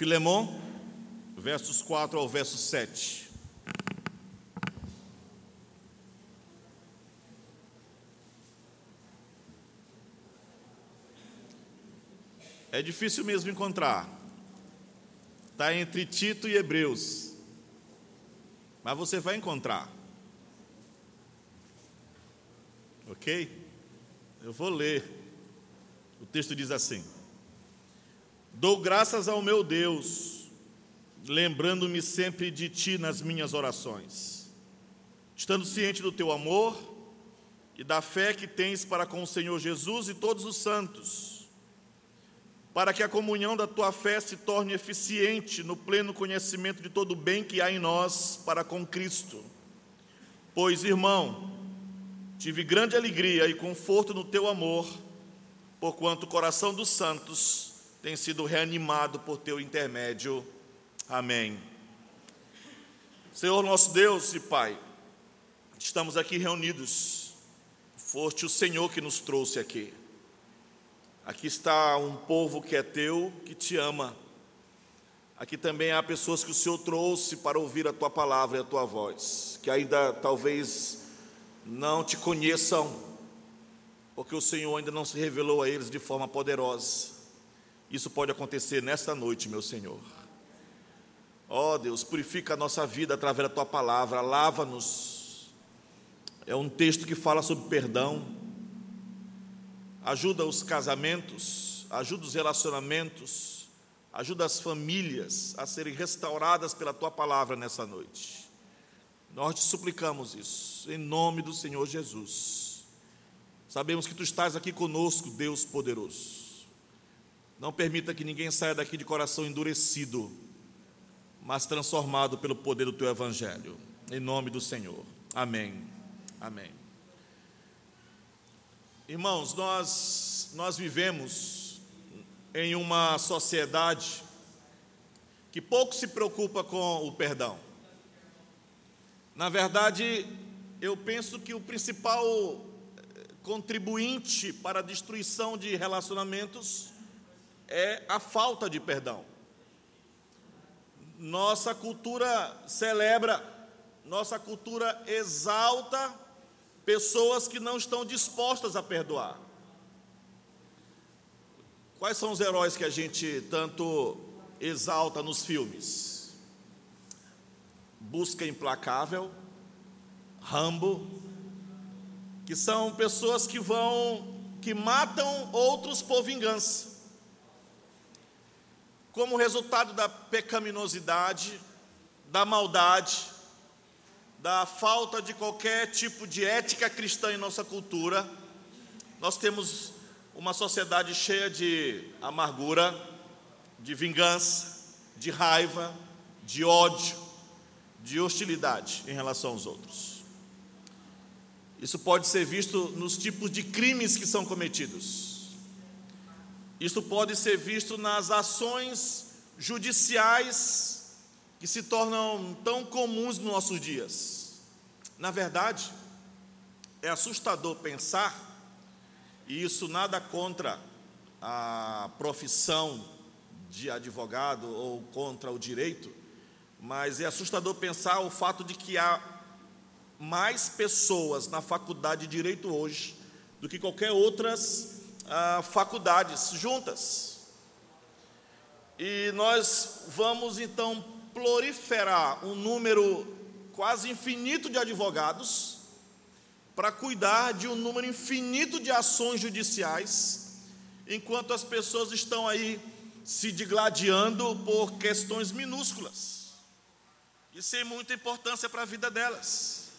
Filemão, versos 4 ao verso 7. É difícil mesmo encontrar. Está entre Tito e Hebreus. Mas você vai encontrar. Ok? Eu vou ler. O texto diz assim: Dou graças ao meu Deus, lembrando-me sempre de ti nas minhas orações, estando ciente do teu amor e da fé que tens para com o Senhor Jesus e todos os santos para que a comunhão da tua fé se torne eficiente no pleno conhecimento de todo o bem que há em nós para com Cristo. Pois, irmão, tive grande alegria e conforto no teu amor, porquanto o coração dos santos tem sido reanimado por teu intermédio. Amém. Senhor nosso Deus e Pai, estamos aqui reunidos, foste o Senhor que nos trouxe aqui. Aqui está um povo que é teu, que te ama. Aqui também há pessoas que o Senhor trouxe para ouvir a tua palavra e a tua voz, que ainda talvez não te conheçam, porque o Senhor ainda não se revelou a eles de forma poderosa. Isso pode acontecer nesta noite, meu Senhor. Ó oh, Deus, purifica a nossa vida através da tua palavra, lava-nos. É um texto que fala sobre perdão, ajuda os casamentos, ajuda os relacionamentos, ajuda as famílias a serem restauradas pela tua palavra nessa noite. Nós te suplicamos isso, em nome do Senhor Jesus. Sabemos que tu estás aqui conosco, Deus poderoso. Não permita que ninguém saia daqui de coração endurecido, mas transformado pelo poder do teu evangelho. Em nome do Senhor. Amém. Amém. Irmãos, nós, nós vivemos em uma sociedade que pouco se preocupa com o perdão. Na verdade, eu penso que o principal eh, contribuinte para a destruição de relacionamentos é a falta de perdão. Nossa cultura celebra, nossa cultura exalta pessoas que não estão dispostas a perdoar. Quais são os heróis que a gente tanto exalta nos filmes? Busca Implacável, Rambo, que são pessoas que vão, que matam outros por vingança. Como resultado da pecaminosidade, da maldade, da falta de qualquer tipo de ética cristã em nossa cultura. Nós temos uma sociedade cheia de amargura, de vingança, de raiva, de ódio, de hostilidade em relação aos outros. Isso pode ser visto nos tipos de crimes que são cometidos. Isso pode ser visto nas ações judiciais que se tornam tão comuns nos nossos dias. Na verdade, é assustador pensar, e isso nada contra a profissão de advogado ou contra o direito, mas é assustador pensar o fato de que há mais pessoas na faculdade de direito hoje do que qualquer outras ah, faculdades juntas. E nós vamos então proliferar um número quase infinito de advogados para cuidar de um número infinito de ações judiciais, enquanto as pessoas estão aí se digladiando por questões minúsculas e sem muita importância para a vida delas.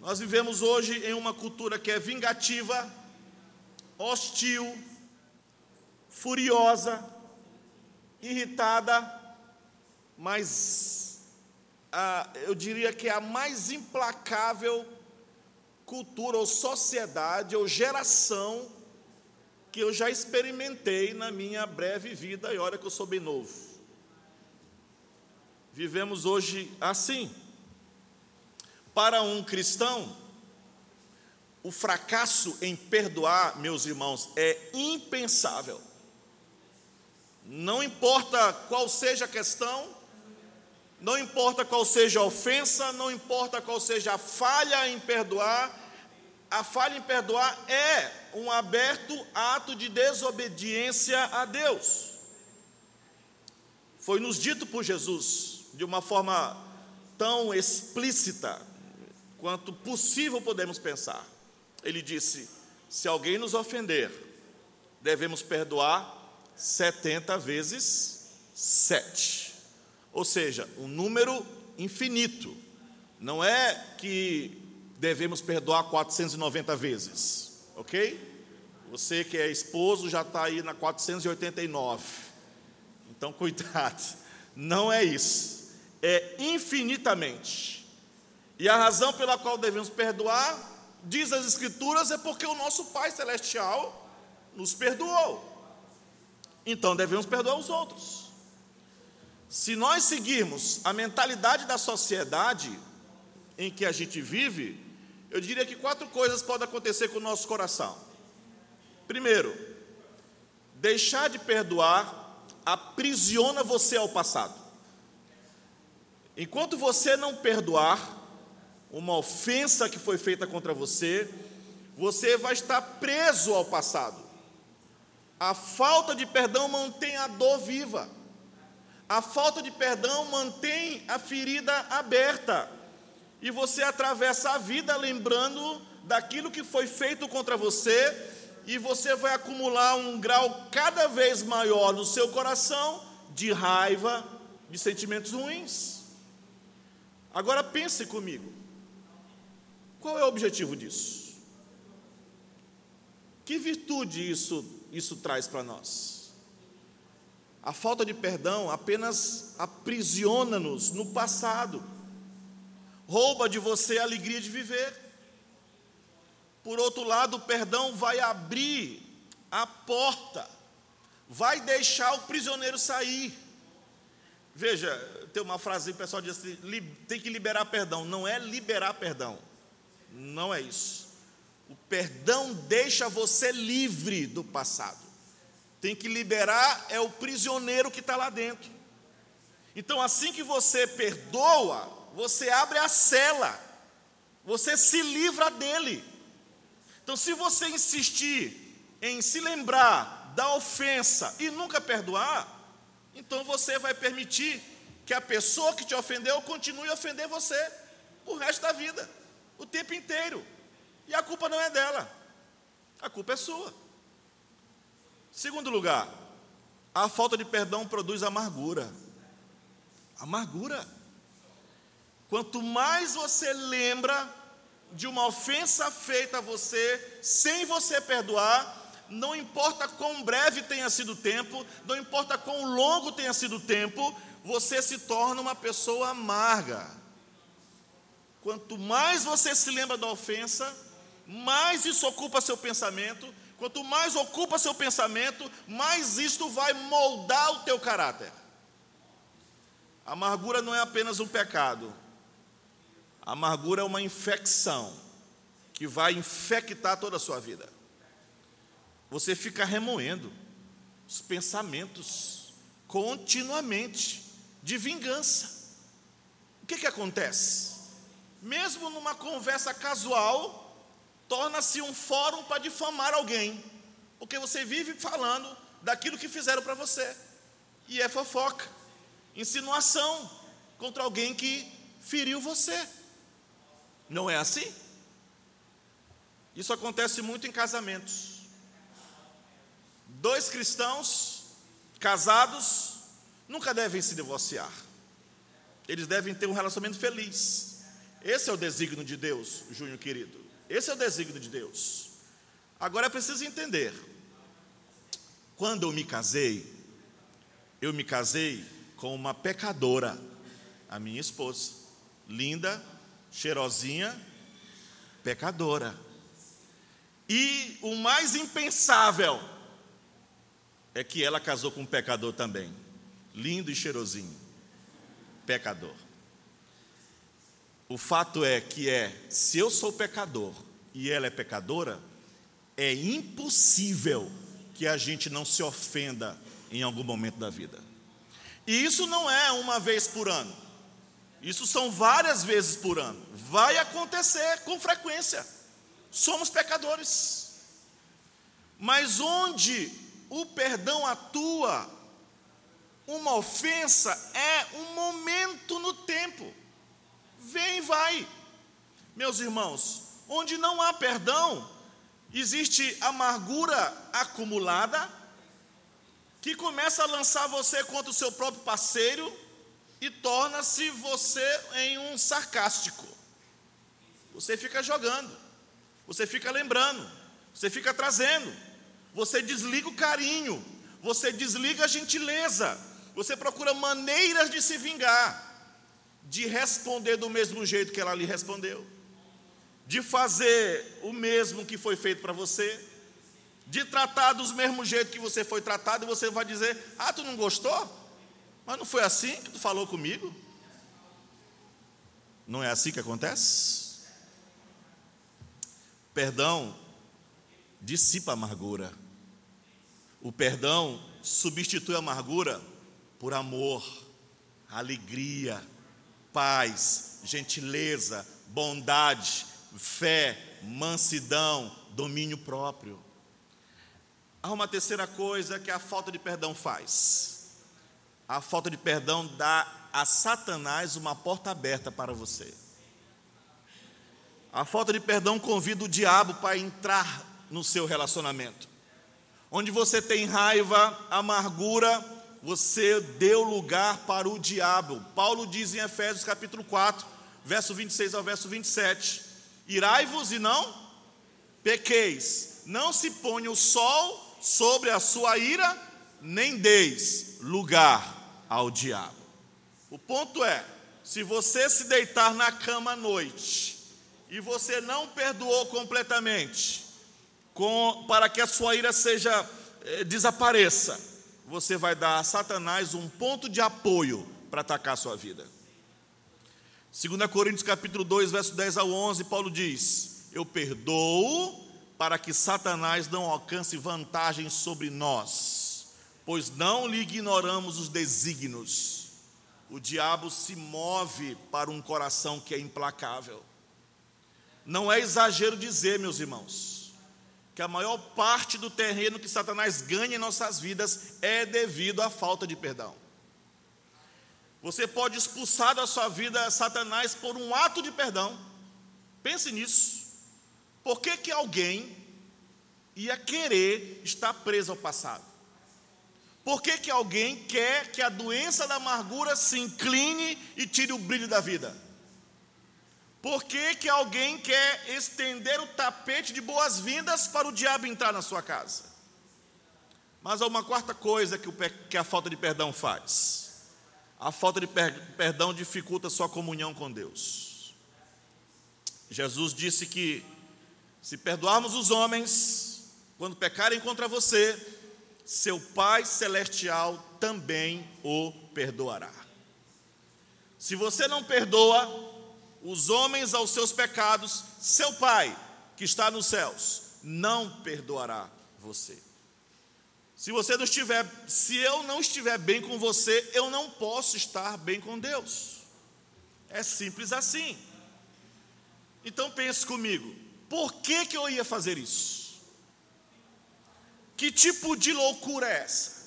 Nós vivemos hoje em uma cultura que é vingativa, hostil, furiosa, irritada, mas eu diria que é a mais implacável cultura ou sociedade ou geração que eu já experimentei na minha breve vida, e olha que eu sou bem novo. Vivemos hoje assim. Para um cristão, o fracasso em perdoar, meus irmãos, é impensável. Não importa qual seja a questão, não importa qual seja a ofensa, não importa qual seja a falha em perdoar, a falha em perdoar é um aberto ato de desobediência a Deus. Foi nos dito por Jesus, de uma forma tão explícita quanto possível podemos pensar. Ele disse: se alguém nos ofender, devemos perdoar 70 vezes 7. Ou seja, um número infinito. Não é que devemos perdoar 490 vezes, ok? Você que é esposo já está aí na 489. Então, cuidado, não é isso, é infinitamente. E a razão pela qual devemos perdoar, diz as Escrituras, é porque o nosso Pai Celestial nos perdoou. Então devemos perdoar os outros. Se nós seguirmos a mentalidade da sociedade em que a gente vive, eu diria que quatro coisas podem acontecer com o nosso coração. Primeiro, deixar de perdoar aprisiona você ao passado. Enquanto você não perdoar uma ofensa que foi feita contra você, você vai estar preso ao passado. A falta de perdão mantém a dor viva. A falta de perdão mantém a ferida aberta. E você atravessa a vida lembrando daquilo que foi feito contra você, e você vai acumular um grau cada vez maior no seu coração de raiva, de sentimentos ruins. Agora pense comigo. Qual é o objetivo disso? Que virtude isso, isso traz para nós? A falta de perdão apenas aprisiona-nos no passado, rouba de você a alegria de viver. Por outro lado, o perdão vai abrir a porta, vai deixar o prisioneiro sair. Veja, tem uma frase o pessoal diz assim: tem que liberar perdão. Não é liberar perdão, não é isso. O perdão deixa você livre do passado. Tem que liberar é o prisioneiro que está lá dentro. Então, assim que você perdoa, você abre a cela, você se livra dele. Então, se você insistir em se lembrar da ofensa e nunca perdoar, então você vai permitir que a pessoa que te ofendeu continue a ofender você o resto da vida, o tempo inteiro. E a culpa não é dela, a culpa é sua. Segundo lugar, a falta de perdão produz amargura. Amargura. Quanto mais você lembra de uma ofensa feita a você, sem você perdoar, não importa quão breve tenha sido o tempo, não importa quão longo tenha sido o tempo, você se torna uma pessoa amarga. Quanto mais você se lembra da ofensa, mais isso ocupa seu pensamento, Quanto mais ocupa seu pensamento, mais isto vai moldar o teu caráter. A amargura não é apenas um pecado. A amargura é uma infecção que vai infectar toda a sua vida. Você fica remoendo os pensamentos continuamente de vingança. O que, que acontece? Mesmo numa conversa casual, torna-se um fórum para difamar alguém, porque você vive falando daquilo que fizeram para você, e é fofoca, insinuação contra alguém que feriu você. Não é assim? Isso acontece muito em casamentos. Dois cristãos casados nunca devem se divorciar. Eles devem ter um relacionamento feliz. Esse é o desígnio de Deus, Júnior querido. Esse é o desígnio de Deus. Agora é preciso entender. Quando eu me casei, eu me casei com uma pecadora, a minha esposa, linda, cheirosinha, pecadora. E o mais impensável é que ela casou com um pecador também, lindo e cheirosinho, pecador. O fato é que é, se eu sou pecador e ela é pecadora, é impossível que a gente não se ofenda em algum momento da vida. E isso não é uma vez por ano. Isso são várias vezes por ano. Vai acontecer com frequência. Somos pecadores. Mas onde o perdão atua, uma ofensa é um momento no tempo. Vem e vai. Meus irmãos, onde não há perdão, existe amargura acumulada que começa a lançar você contra o seu próprio parceiro e torna-se você em um sarcástico. Você fica jogando, você fica lembrando, você fica trazendo, você desliga o carinho, você desliga a gentileza, você procura maneiras de se vingar, de responder do mesmo jeito que ela lhe respondeu, de fazer o mesmo que foi feito para você, de tratar dos mesmo jeito que você foi tratado, e você vai dizer: Ah, tu não gostou? Mas não foi assim que tu falou comigo? Não é assim que acontece? Perdão dissipa a amargura. O perdão substitui a amargura por amor, alegria, paz, gentileza, bondade, fé, mansidão, domínio próprio. Há uma terceira coisa que a falta de perdão faz a falta de perdão dá a Satanás uma porta aberta para você. A falta de perdão convida o diabo para entrar no seu relacionamento. Onde você tem raiva, amargura, você deu lugar para o diabo. Paulo diz em Efésios capítulo 4, verso 26 ao verso 27: Irai-vos e não pequeis, não se ponha o sol sobre a sua ira, nem deis lugar ao diabo. O ponto é: se você se deitar na cama à noite e você não perdoou completamente, com, para que a sua ira seja eh, desapareça, você vai dar a Satanás um ponto de apoio para atacar a sua vida. 2 Coríntios capítulo 2, verso 10 ao 11, Paulo diz: Eu perdoo para que Satanás não alcance vantagem sobre nós pois não lhe ignoramos os desígnios. O diabo se move para um coração que é implacável. Não é exagero dizer, meus irmãos, que a maior parte do terreno que Satanás ganha em nossas vidas é devido à falta de perdão. Você pode expulsar da sua vida Satanás por um ato de perdão. Pense nisso. Por que, que alguém ia querer estar preso ao passado? Por que, que alguém quer que a doença da amargura se incline e tire o brilho da vida? Por que, que alguém quer estender o tapete de boas-vindas para o diabo entrar na sua casa? Mas há uma quarta coisa que, o, que a falta de perdão faz: a falta de per, perdão dificulta a sua comunhão com Deus. Jesus disse que, se perdoarmos os homens, quando pecarem contra você, seu Pai Celestial também o perdoará. Se você não perdoa os homens aos seus pecados, seu Pai, que está nos céus, não perdoará você. Se você não estiver, se eu não estiver bem com você, eu não posso estar bem com Deus. É simples assim. Então pense comigo, por que, que eu ia fazer isso? Que tipo de loucura é essa?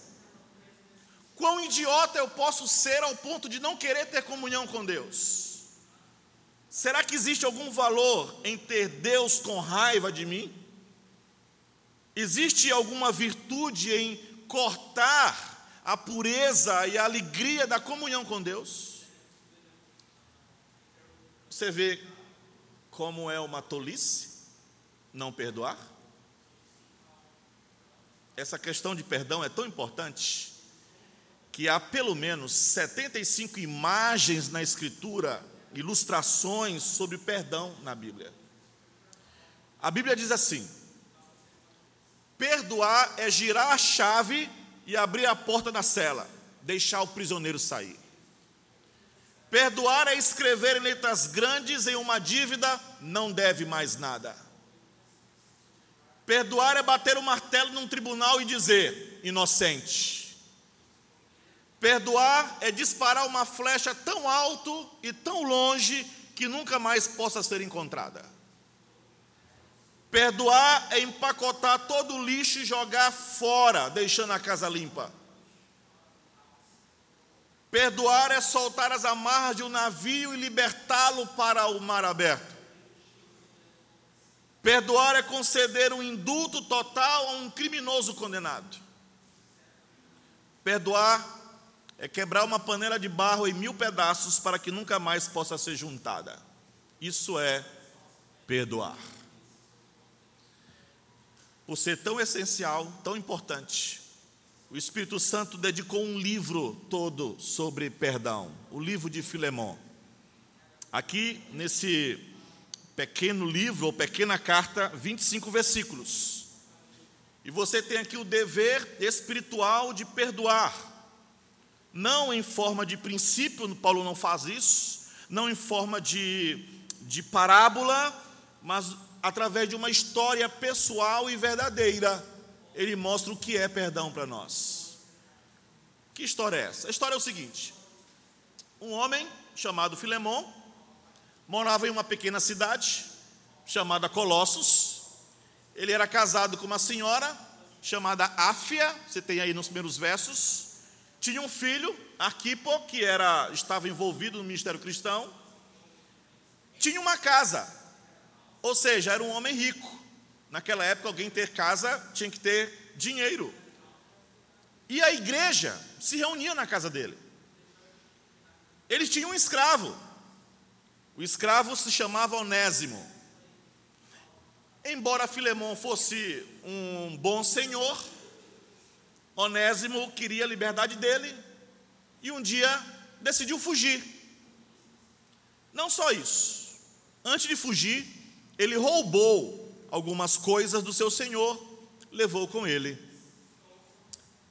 Quão idiota eu posso ser ao ponto de não querer ter comunhão com Deus? Será que existe algum valor em ter Deus com raiva de mim? Existe alguma virtude em cortar a pureza e a alegria da comunhão com Deus? Você vê como é uma tolice não perdoar? essa questão de perdão é tão importante que há pelo menos 75 imagens na Escritura, ilustrações sobre perdão na Bíblia. A Bíblia diz assim: perdoar é girar a chave e abrir a porta da cela, deixar o prisioneiro sair. Perdoar é escrever em letras grandes em uma dívida, não deve mais nada. Perdoar é bater o martelo num tribunal e dizer: inocente. Perdoar é disparar uma flecha tão alto e tão longe que nunca mais possa ser encontrada. Perdoar é empacotar todo o lixo e jogar fora, deixando a casa limpa. Perdoar é soltar as amarras de um navio e libertá-lo para o mar aberto. Perdoar é conceder um indulto total a um criminoso condenado. Perdoar é quebrar uma panela de barro em mil pedaços para que nunca mais possa ser juntada. Isso é perdoar. Por ser tão essencial, tão importante, o Espírito Santo dedicou um livro todo sobre perdão, o livro de Filemão. Aqui, nesse pequeno livro ou pequena carta, 25 versículos. E você tem aqui o dever espiritual de perdoar. Não em forma de princípio, Paulo não faz isso, não em forma de, de parábola, mas através de uma história pessoal e verdadeira ele mostra o que é perdão para nós. Que história é essa? A história é o seguinte: um homem chamado Filemão morava em uma pequena cidade chamada Colossos. Ele era casado com uma senhora chamada Áfia, você tem aí nos primeiros versos. Tinha um filho, Arquipo, que era, estava envolvido no ministério cristão. Tinha uma casa, ou seja, era um homem rico. Naquela época, alguém ter casa tinha que ter dinheiro. E a igreja se reunia na casa dele. Eles tinham um escravo. O escravo se chamava Onésimo. Embora Filemão fosse um bom senhor, Onésimo queria a liberdade dele e um dia decidiu fugir. Não só isso. Antes de fugir, ele roubou algumas coisas do seu senhor, levou com ele.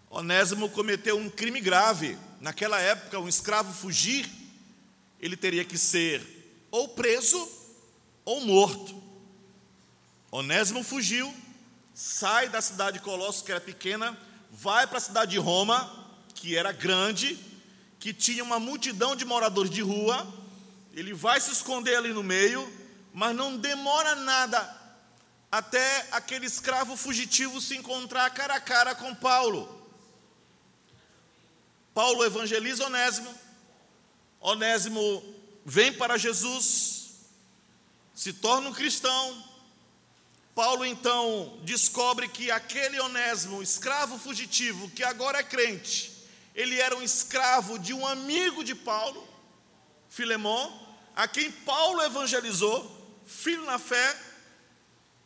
Onésimo cometeu um crime grave. Naquela época, um escravo fugir, ele teria que ser ou preso ou morto. Onésimo fugiu, sai da cidade de Colossos, que era pequena, vai para a cidade de Roma, que era grande, que tinha uma multidão de moradores de rua. Ele vai se esconder ali no meio, mas não demora nada até aquele escravo fugitivo se encontrar cara a cara com Paulo. Paulo evangeliza Onésimo, Onésimo vem para Jesus, se torna um cristão. Paulo então descobre que aquele Onésimo, escravo fugitivo, que agora é crente, ele era um escravo de um amigo de Paulo, Filemão, a quem Paulo evangelizou, filho na fé,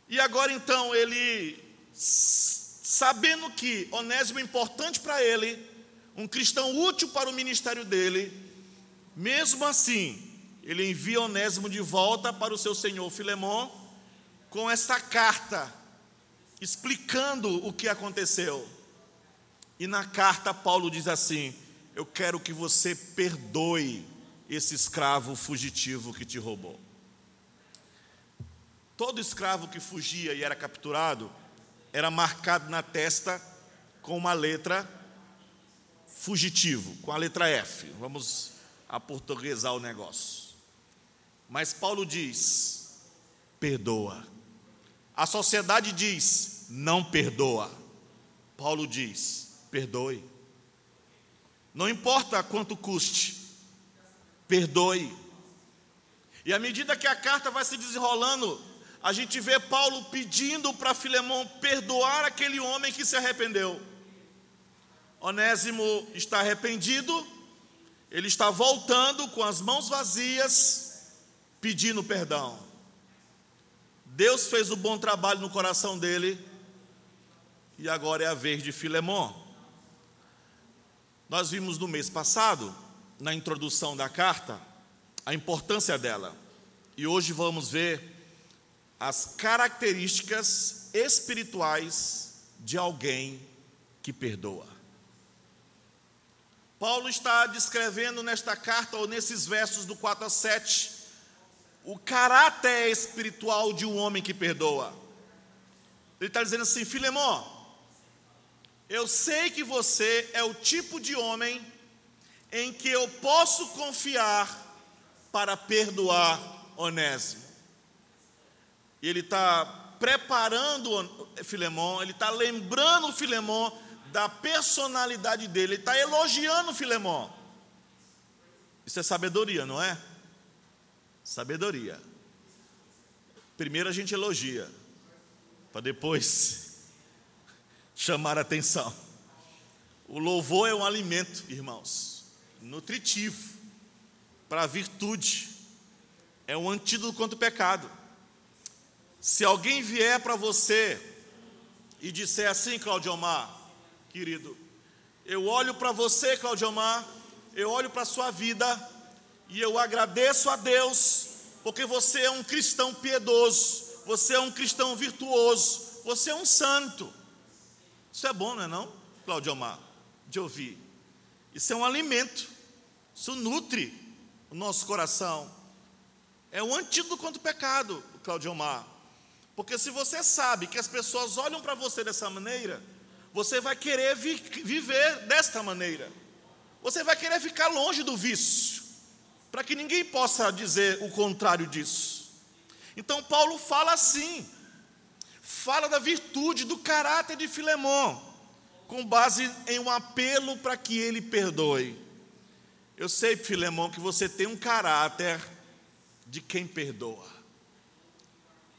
e agora então ele, sabendo que Onésimo é importante para ele, um cristão útil para o ministério dele, mesmo assim, ele envia Onésimo de volta para o seu senhor Filemão com essa carta explicando o que aconteceu. E na carta Paulo diz assim: Eu quero que você perdoe esse escravo fugitivo que te roubou. Todo escravo que fugia e era capturado era marcado na testa com uma letra fugitivo, com a letra F. Vamos aportuguesar o negócio. Mas Paulo diz: perdoa. A sociedade diz: não perdoa. Paulo diz: perdoe. Não importa quanto custe, perdoe. E à medida que a carta vai se desenrolando, a gente vê Paulo pedindo para Filemão perdoar aquele homem que se arrependeu. Onésimo está arrependido, ele está voltando com as mãos vazias, pedindo perdão. Deus fez o bom trabalho no coração dele, e agora é a vez de Filemão. Nós vimos no mês passado, na introdução da carta, a importância dela, e hoje vamos ver as características espirituais de alguém que perdoa. Paulo está descrevendo nesta carta, ou nesses versos do 4 a 7, o caráter espiritual de um homem que perdoa. Ele está dizendo assim: Filemão, eu sei que você é o tipo de homem em que eu posso confiar para perdoar Onésimo. E ele está preparando Filemão, ele está lembrando Filemão da personalidade dele, ele está elogiando Filemão. Isso é sabedoria, não é? Sabedoria. Primeiro a gente elogia, para depois chamar a atenção. O louvor é um alimento, irmãos, nutritivo para a virtude, é um antídoto contra o pecado. Se alguém vier para você e disser assim, Claudio Omar, querido, eu olho para você, Claudio Omar, eu olho para a sua vida e eu agradeço a Deus, porque você é um cristão piedoso, você é um cristão virtuoso, você é um santo. Isso é bom, não é não, Claudio Omar? de ouvir. Isso é um alimento, isso nutre o nosso coração. É um antídoto contra o pecado, Claudio Omar. Porque se você sabe que as pessoas olham para você dessa maneira, você vai querer vi viver desta maneira. Você vai querer ficar longe do vício, para que ninguém possa dizer o contrário disso. Então Paulo fala assim, fala da virtude, do caráter de Filemão com base em um apelo para que ele perdoe. Eu sei, Filemão, que você tem um caráter de quem perdoa.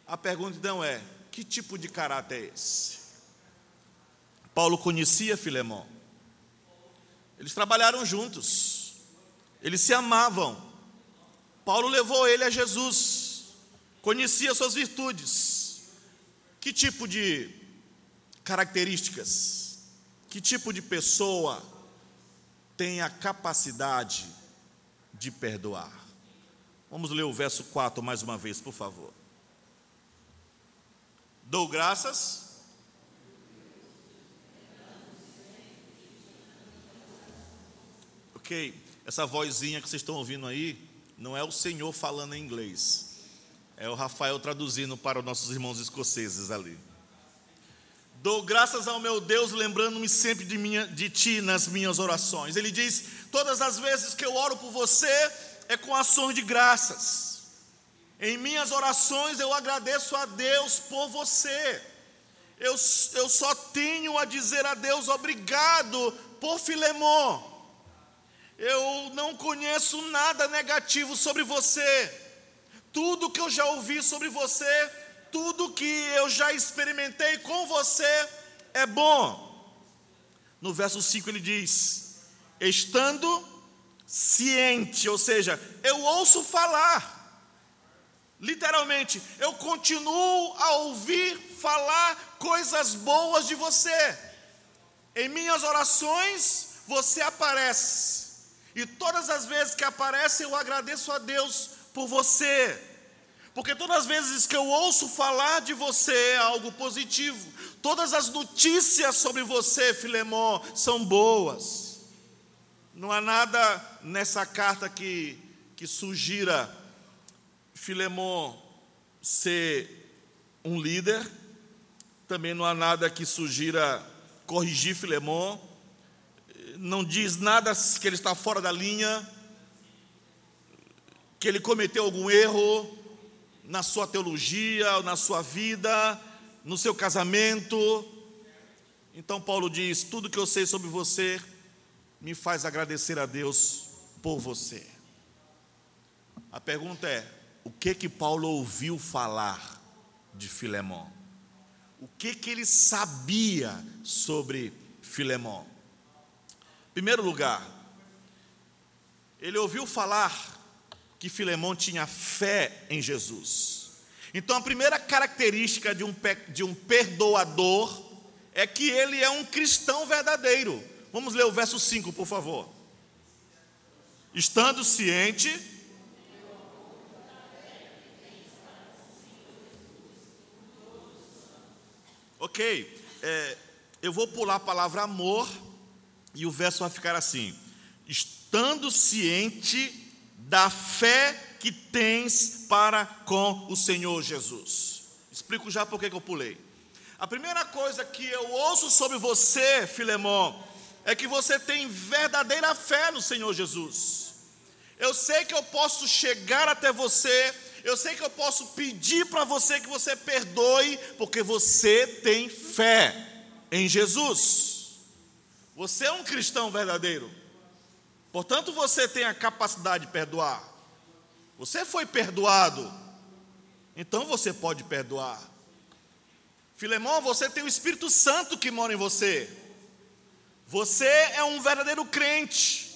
A pergunta então é: que tipo de caráter é esse? Paulo conhecia Filemão. Eles trabalharam juntos. Eles se amavam. Paulo levou ele a Jesus. Conhecia suas virtudes. Que tipo de características? Que tipo de pessoa tem a capacidade de perdoar? Vamos ler o verso 4 mais uma vez, por favor. Dou graças. Ok, essa vozinha que vocês estão ouvindo aí, não é o Senhor falando em inglês, é o Rafael traduzindo para os nossos irmãos escoceses ali. Dou graças ao meu Deus, lembrando-me sempre de, minha, de ti nas minhas orações. Ele diz: Todas as vezes que eu oro por você, é com ações de graças. Em minhas orações eu agradeço a Deus por você. Eu, eu só tenho a dizer a Deus obrigado por Filemon. Eu não conheço nada negativo sobre você. Tudo que eu já ouvi sobre você tudo que eu já experimentei com você é bom. No verso 5 ele diz: estando ciente, ou seja, eu ouço falar. Literalmente, eu continuo a ouvir falar coisas boas de você. Em minhas orações, você aparece. E todas as vezes que aparece, eu agradeço a Deus por você. Porque todas as vezes que eu ouço falar de você é algo positivo. Todas as notícias sobre você, Filemão, são boas. Não há nada nessa carta que, que sugira Filemão ser um líder. Também não há nada que sugira corrigir Filemão. Não diz nada que ele está fora da linha, que ele cometeu algum erro na sua teologia, na sua vida, no seu casamento. Então Paulo diz: tudo que eu sei sobre você me faz agradecer a Deus por você. A pergunta é: o que que Paulo ouviu falar de Filemão? O que que ele sabia sobre Filemão? Primeiro lugar, ele ouviu falar que Filemão tinha fé em Jesus. Então, a primeira característica de um, de um perdoador é que ele é um cristão verdadeiro. Vamos ler o verso 5, por favor. Estando ciente. Ok, é, eu vou pular a palavra amor e o verso vai ficar assim: estando ciente da fé que tens para com o Senhor Jesus. Explico já por que eu pulei. A primeira coisa que eu ouço sobre você, Filemão, é que você tem verdadeira fé no Senhor Jesus. Eu sei que eu posso chegar até você, eu sei que eu posso pedir para você que você perdoe, porque você tem fé em Jesus. Você é um cristão verdadeiro. Portanto, você tem a capacidade de perdoar. Você foi perdoado. Então você pode perdoar. Filemão, você tem o Espírito Santo que mora em você. Você é um verdadeiro crente.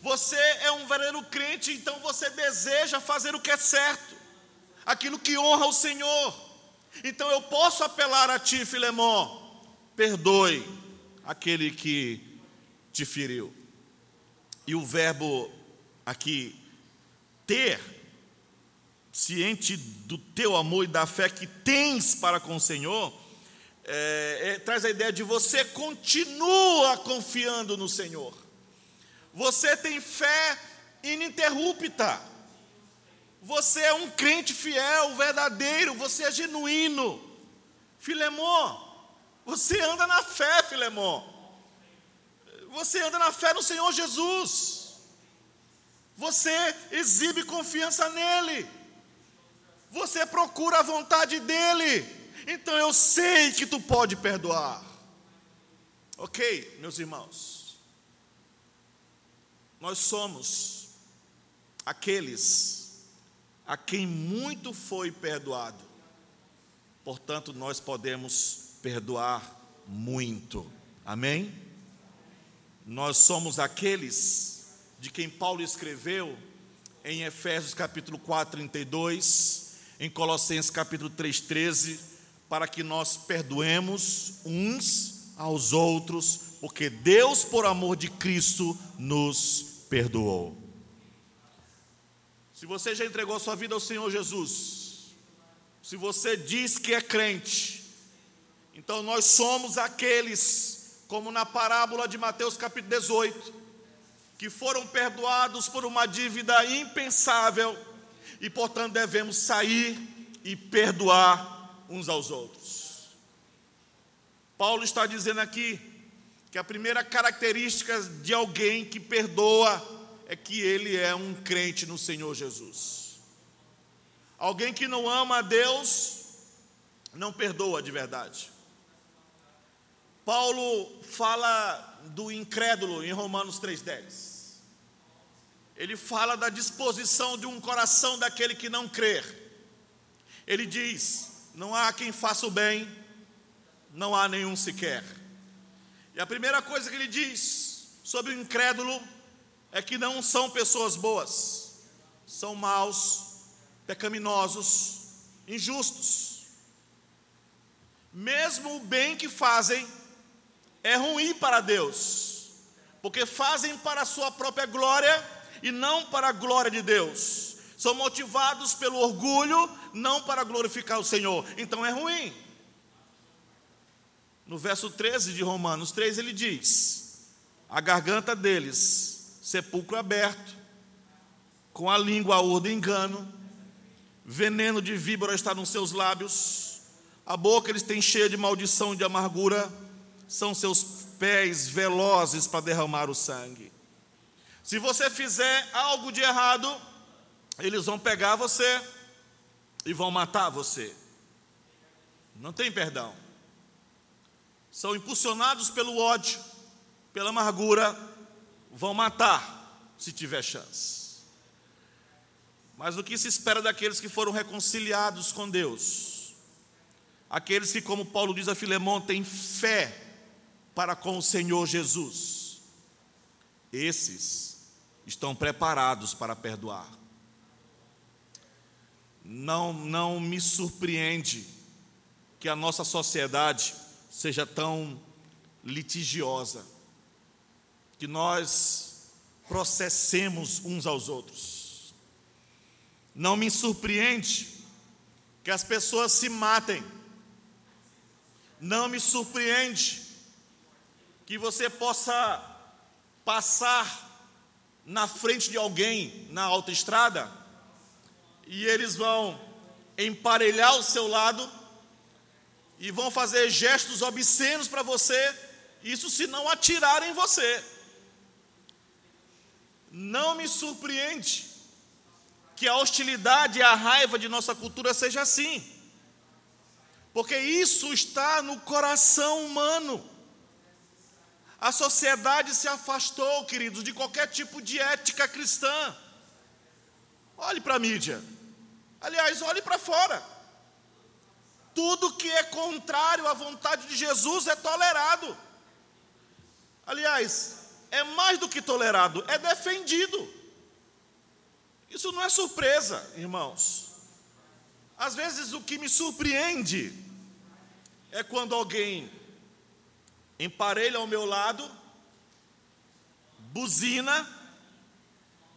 Você é um verdadeiro crente, então você deseja fazer o que é certo, aquilo que honra o Senhor. Então eu posso apelar a ti, Filemão, perdoe aquele que te feriu. E o verbo aqui, ter, ciente do teu amor e da fé que tens para com o Senhor, é, é, traz a ideia de você continua confiando no Senhor. Você tem fé ininterrupta. Você é um crente fiel, verdadeiro, você é genuíno. Filemon, você anda na fé, Filemon. Você anda na fé no Senhor Jesus. Você exibe confiança nele. Você procura a vontade dele. Então eu sei que tu pode perdoar. Ok, meus irmãos. Nós somos aqueles a quem muito foi perdoado. Portanto, nós podemos perdoar muito. Amém? Nós somos aqueles de quem Paulo escreveu em Efésios capítulo 4, 32, em Colossenses capítulo 3, 13, para que nós perdoemos uns aos outros, porque Deus, por amor de Cristo, nos perdoou. Se você já entregou sua vida ao Senhor Jesus, se você diz que é crente, então nós somos aqueles como na parábola de Mateus capítulo 18, que foram perdoados por uma dívida impensável e, portanto, devemos sair e perdoar uns aos outros. Paulo está dizendo aqui que a primeira característica de alguém que perdoa é que ele é um crente no Senhor Jesus. Alguém que não ama a Deus não perdoa de verdade. Paulo fala do incrédulo em Romanos 3,10. Ele fala da disposição de um coração daquele que não crer. Ele diz: Não há quem faça o bem, não há nenhum sequer. E a primeira coisa que ele diz sobre o incrédulo é que não são pessoas boas, são maus, pecaminosos, injustos. Mesmo o bem que fazem, é ruim para Deus, porque fazem para a sua própria glória e não para a glória de Deus. São motivados pelo orgulho, não para glorificar o Senhor. Então é ruim. No verso 13 de Romanos 3 ele diz: A garganta deles, sepulcro aberto, com a língua a do engano, veneno de víbora está nos seus lábios, a boca eles têm cheia de maldição e de amargura são seus pés velozes para derramar o sangue. Se você fizer algo de errado, eles vão pegar você e vão matar você. Não tem perdão. São impulsionados pelo ódio, pela amargura, vão matar se tiver chance. Mas o que se espera daqueles que foram reconciliados com Deus? Aqueles que, como Paulo diz a Filemão, têm fé para com o Senhor Jesus. Esses estão preparados para perdoar. Não, não me surpreende que a nossa sociedade seja tão litigiosa, que nós processemos uns aos outros. Não me surpreende que as pessoas se matem. Não me surpreende que você possa passar na frente de alguém na autoestrada e eles vão emparelhar o seu lado e vão fazer gestos obscenos para você Isso se não atirarem em você. Não me surpreende que a hostilidade e a raiva de nossa cultura seja assim. Porque isso está no coração humano. A sociedade se afastou, queridos, de qualquer tipo de ética cristã. Olhe para a mídia. Aliás, olhe para fora. Tudo que é contrário à vontade de Jesus é tolerado. Aliás, é mais do que tolerado, é defendido. Isso não é surpresa, irmãos. Às vezes o que me surpreende é quando alguém emparelha ao meu lado, buzina,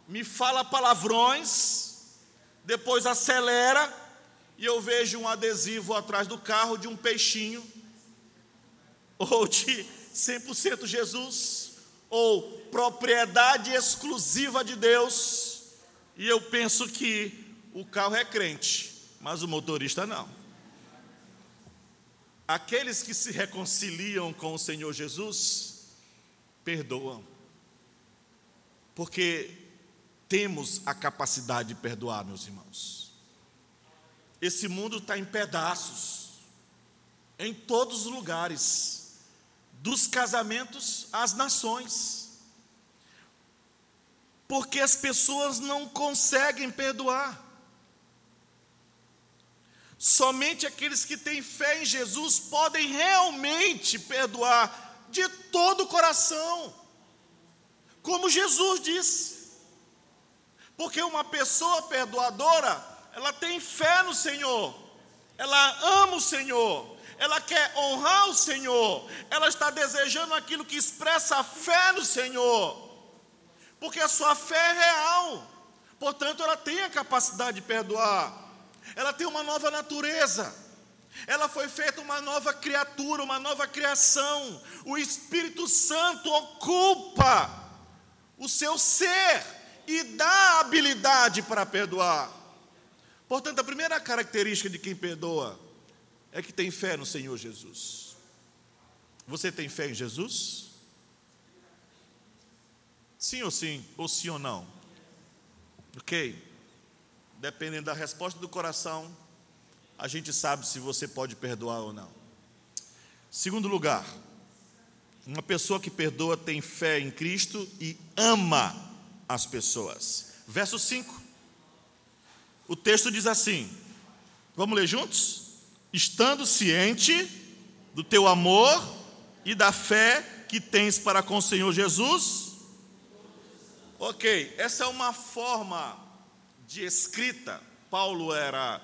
me fala palavrões, depois acelera e eu vejo um adesivo atrás do carro de um peixinho, ou de 100% Jesus, ou propriedade exclusiva de Deus, e eu penso que o carro é crente, mas o motorista não. Aqueles que se reconciliam com o Senhor Jesus, perdoam, porque temos a capacidade de perdoar, meus irmãos. Esse mundo está em pedaços, em todos os lugares, dos casamentos às nações porque as pessoas não conseguem perdoar. Somente aqueles que têm fé em Jesus podem realmente perdoar de todo o coração, como Jesus disse. Porque uma pessoa perdoadora, ela tem fé no Senhor, ela ama o Senhor, ela quer honrar o Senhor, ela está desejando aquilo que expressa a fé no Senhor porque a sua fé é real. Portanto, ela tem a capacidade de perdoar. Ela tem uma nova natureza. Ela foi feita uma nova criatura, uma nova criação. O Espírito Santo ocupa o seu ser e dá habilidade para perdoar. Portanto, a primeira característica de quem perdoa é que tem fé no Senhor Jesus. Você tem fé em Jesus? Sim ou sim, ou sim ou não. Ok? Dependendo da resposta do coração, a gente sabe se você pode perdoar ou não. Segundo lugar, uma pessoa que perdoa tem fé em Cristo e ama as pessoas. Verso 5. O texto diz assim: Vamos ler juntos? Estando ciente do teu amor e da fé que tens para com o Senhor Jesus, Ok, essa é uma forma de escrita. Paulo era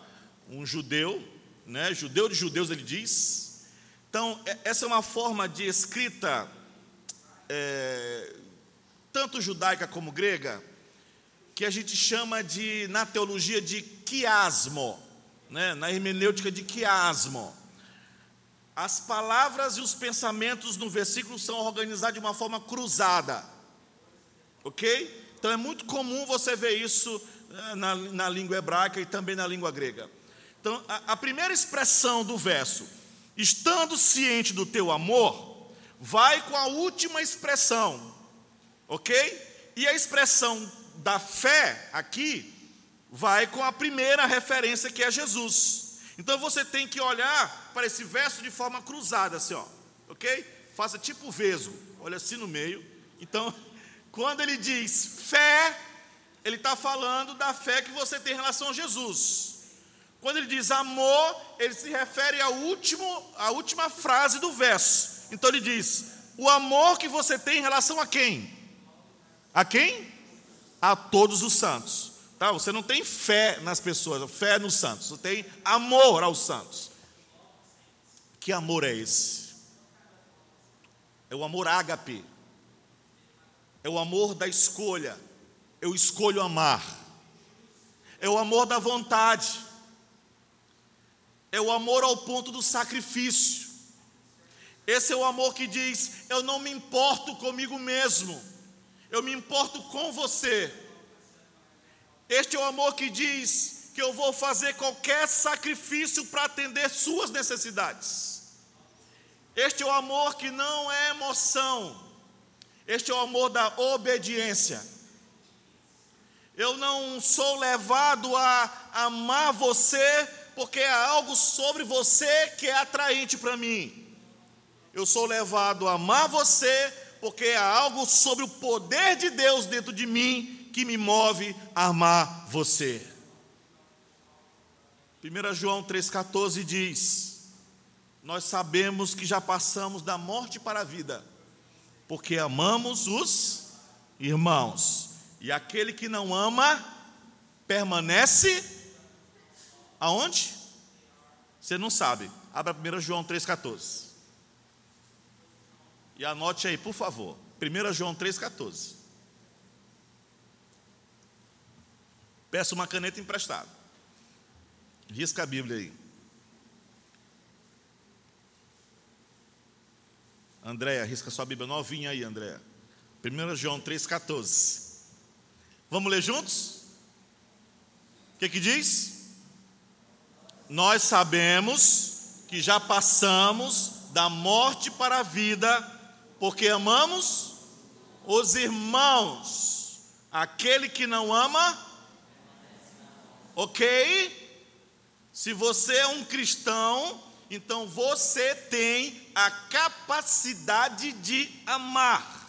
um judeu, né? judeu de judeus, ele diz. Então, essa é uma forma de escrita, é, tanto judaica como grega, que a gente chama de, na teologia, de quiasmo, né? na hermenêutica de quiasmo. As palavras e os pensamentos no versículo são organizados de uma forma cruzada. Ok? Então é muito comum você ver isso na, na língua hebraica e também na língua grega. Então, a, a primeira expressão do verso, estando ciente do teu amor, vai com a última expressão, ok? E a expressão da fé aqui vai com a primeira referência que é Jesus. Então você tem que olhar para esse verso de forma cruzada, assim, ó, ok? Faça tipo veso, olha assim no meio. Então quando ele diz fé, ele está falando da fé que você tem em relação a Jesus. Quando ele diz amor, ele se refere à, último, à última frase do verso. Então ele diz: o amor que você tem em relação a quem? A quem? A todos os santos. Tá? Você não tem fé nas pessoas, fé nos santos. Você tem amor aos santos. Que amor é esse? É o amor ágape, é o amor da escolha. Eu escolho amar. É o amor da vontade. É o amor ao ponto do sacrifício. Esse é o amor que diz: Eu não me importo comigo mesmo, eu me importo com você. Este é o amor que diz que eu vou fazer qualquer sacrifício para atender suas necessidades. Este é o amor que não é emoção, este é o amor da obediência. Eu não sou levado a amar você porque há algo sobre você que é atraente para mim. Eu sou levado a amar você porque há algo sobre o poder de Deus dentro de mim que me move a amar você. 1 João 3,14 diz: Nós sabemos que já passamos da morte para a vida, porque amamos os irmãos, e aquele que não ama, permanece aonde? Você não sabe, abra 1 João 3,14. E anote aí, por favor. 1 João 3,14. Peça uma caneta emprestada. Risca a Bíblia aí. Andréia, risca sua Bíblia novinha aí, Andréia. 1 João 3,14. Vamos ler juntos? O que, que diz? Nós sabemos que já passamos da morte para a vida porque amamos os irmãos. Aquele que não ama, ok? Se você é um cristão, então você tem a capacidade de amar.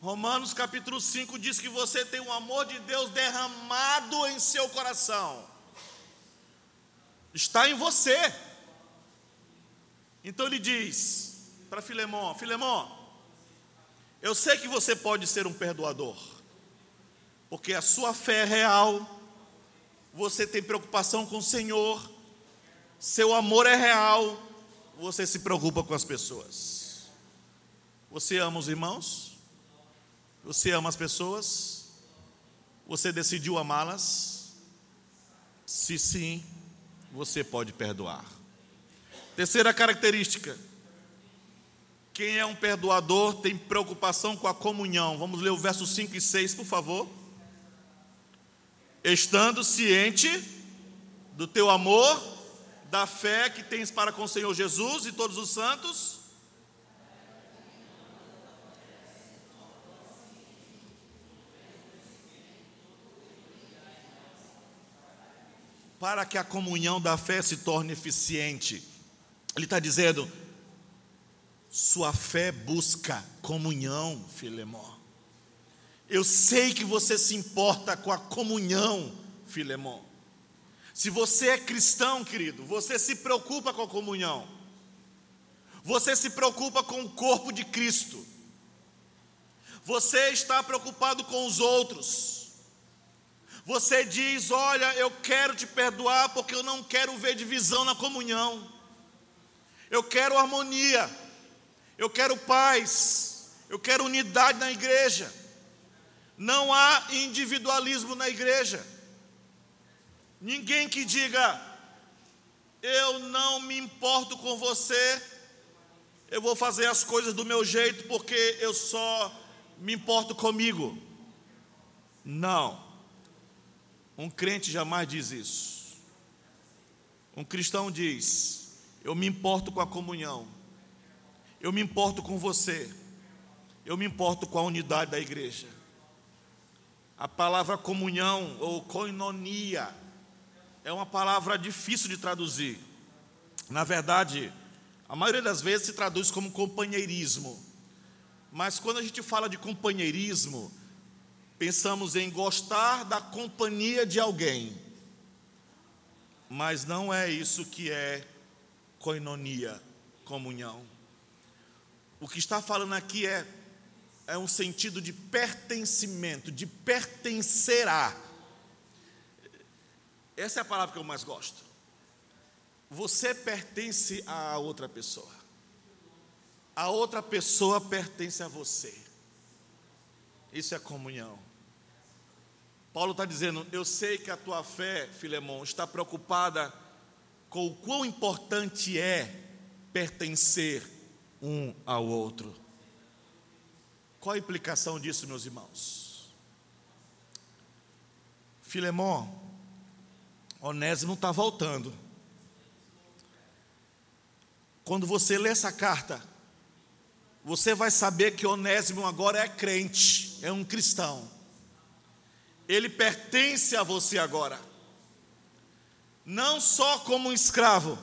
Romanos capítulo 5 diz que você tem o amor de Deus derramado em seu coração. Está em você. Então ele diz: para Filemão: Filemão, eu sei que você pode ser um perdoador, porque a sua fé é real, você tem preocupação com o Senhor, seu amor é real, você se preocupa com as pessoas. Você ama os irmãos? Você ama as pessoas? Você decidiu amá-las? Se sim, você pode perdoar. Terceira característica: quem é um perdoador tem preocupação com a comunhão. Vamos ler o verso 5 e 6, por favor. Estando ciente do teu amor, da fé que tens para com o Senhor Jesus e todos os santos, para que a comunhão da fé se torne eficiente. Ele está dizendo: sua fé busca comunhão, Filemão. Eu sei que você se importa com a comunhão, Filemão. Se você é cristão, querido, você se preocupa com a comunhão. Você se preocupa com o corpo de Cristo. Você está preocupado com os outros. Você diz: Olha, eu quero te perdoar porque eu não quero ver divisão na comunhão. Eu quero harmonia eu quero paz, eu quero unidade na igreja. Não há individualismo na igreja. Ninguém que diga, eu não me importo com você, eu vou fazer as coisas do meu jeito porque eu só me importo comigo. Não. Um crente jamais diz isso. Um cristão diz: Eu me importo com a comunhão. Eu me importo com você. Eu me importo com a unidade da igreja. A palavra comunhão ou koinonia é uma palavra difícil de traduzir. Na verdade, a maioria das vezes se traduz como companheirismo. Mas quando a gente fala de companheirismo, pensamos em gostar da companhia de alguém. Mas não é isso que é koinonia, comunhão. O que está falando aqui é, é um sentido de pertencimento, de pertencer a. Essa é a palavra que eu mais gosto. Você pertence a outra pessoa. A outra pessoa pertence a você. Isso é comunhão. Paulo está dizendo: Eu sei que a tua fé, Filemão, está preocupada com o quão importante é pertencer um ao outro. Qual a implicação disso, meus irmãos? Filemão, Onésimo está voltando. quando você lê essa carta, você vai saber que Onésimo agora é crente, é um cristão. Ele pertence a você agora. Não só como um escravo,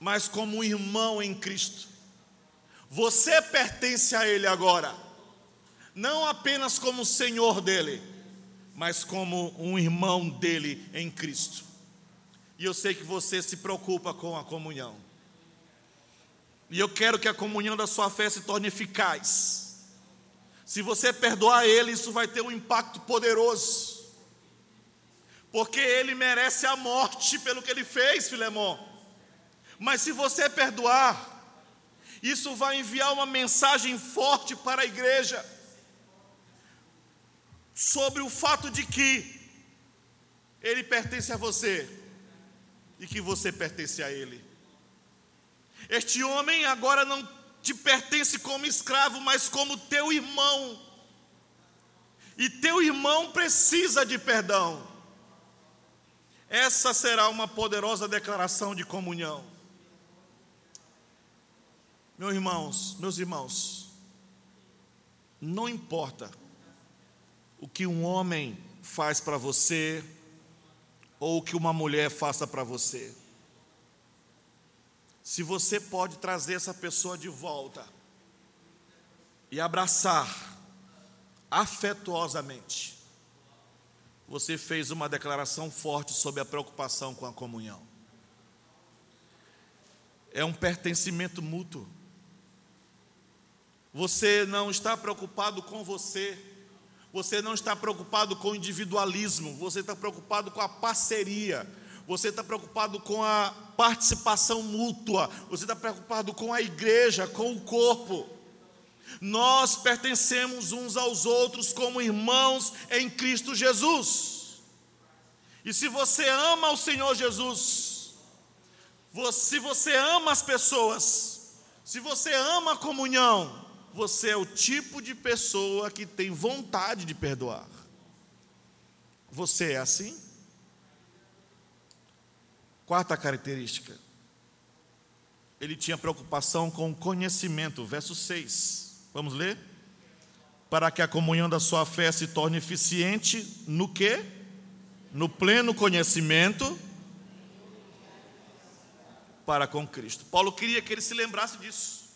mas como um irmão em Cristo. Você pertence a Ele agora, não apenas como Senhor dele, mas como um irmão dele em Cristo. E eu sei que você se preocupa com a comunhão. E eu quero que a comunhão da sua fé se torne eficaz. Se você perdoar ele, isso vai ter um impacto poderoso. Porque ele merece a morte pelo que ele fez, Filemão. Mas se você perdoar, isso vai enviar uma mensagem forte para a igreja sobre o fato de que ele pertence a você e que você pertence a ele. Este homem agora não te pertence como escravo, mas como teu irmão. E teu irmão precisa de perdão. Essa será uma poderosa declaração de comunhão. Meus irmãos, meus irmãos, não importa o que um homem faz para você ou o que uma mulher faça para você. Se você pode trazer essa pessoa de volta e abraçar afetuosamente, você fez uma declaração forte sobre a preocupação com a comunhão. É um pertencimento mútuo. Você não está preocupado com você, você não está preocupado com o individualismo, você está preocupado com a parceria, você está preocupado com a participação mútua, você está preocupado com a igreja, com o corpo. Nós pertencemos uns aos outros como irmãos em Cristo Jesus. E se você ama o Senhor Jesus, se você ama as pessoas, se você ama a comunhão, você é o tipo de pessoa que tem vontade de perdoar. Você é assim? Quarta característica. Ele tinha preocupação com o conhecimento, verso 6. Vamos ler? Para que a comunhão da sua fé se torne eficiente no que? No pleno conhecimento para com Cristo. Paulo queria que ele se lembrasse disso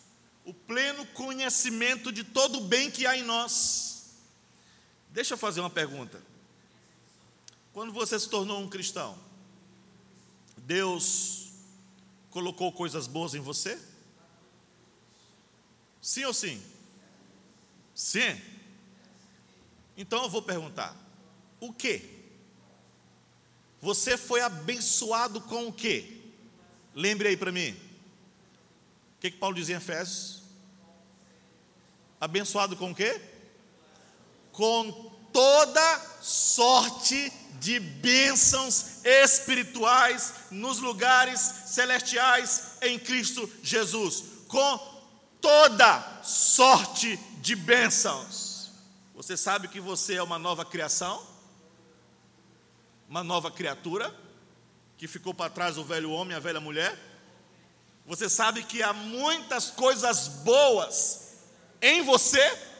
o pleno conhecimento de todo o bem que há em nós. Deixa eu fazer uma pergunta. Quando você se tornou um cristão, Deus colocou coisas boas em você? Sim ou sim? Sim. Então eu vou perguntar: o que? Você foi abençoado com o que? Lembre aí para mim que, que Paulo dizia em Efésios? Abençoado com o quê? Com toda sorte de bênçãos espirituais nos lugares celestiais em Cristo Jesus. Com toda sorte de bênçãos. Você sabe que você é uma nova criação? Uma nova criatura? Que ficou para trás o velho homem, a velha mulher? Você sabe que há muitas coisas boas em você.